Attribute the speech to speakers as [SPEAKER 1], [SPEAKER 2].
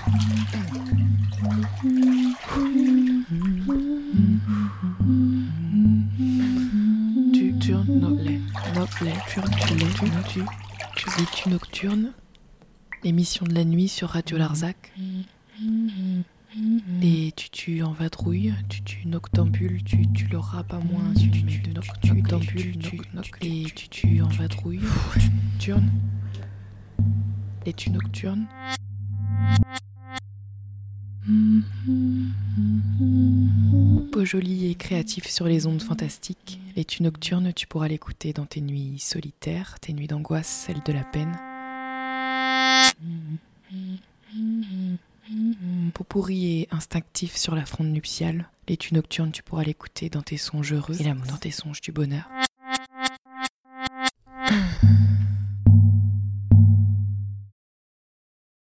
[SPEAKER 1] Tu les, les, tu les, tu, tu, tu, les tu nocturnes. L'émission de la nuit sur Radio Larzac. Et tu tu en vadrouille, tu tu noctambule, tu tu l'auras pas moins, tu tu tu noctambule, tu tu en vadrouille, tu turnes. Et tu nocturnes. Beau joli et créatif sur les ondes fantastiques, les tu nocturnes, tu pourras l'écouter dans tes nuits solitaires, tes nuits d'angoisse, celles de la peine. Pourri et instinctif sur la fronde nuptiale, les tu nocturnes, tu pourras l'écouter dans tes songes heureux et l'amour dans tes songes du bonheur.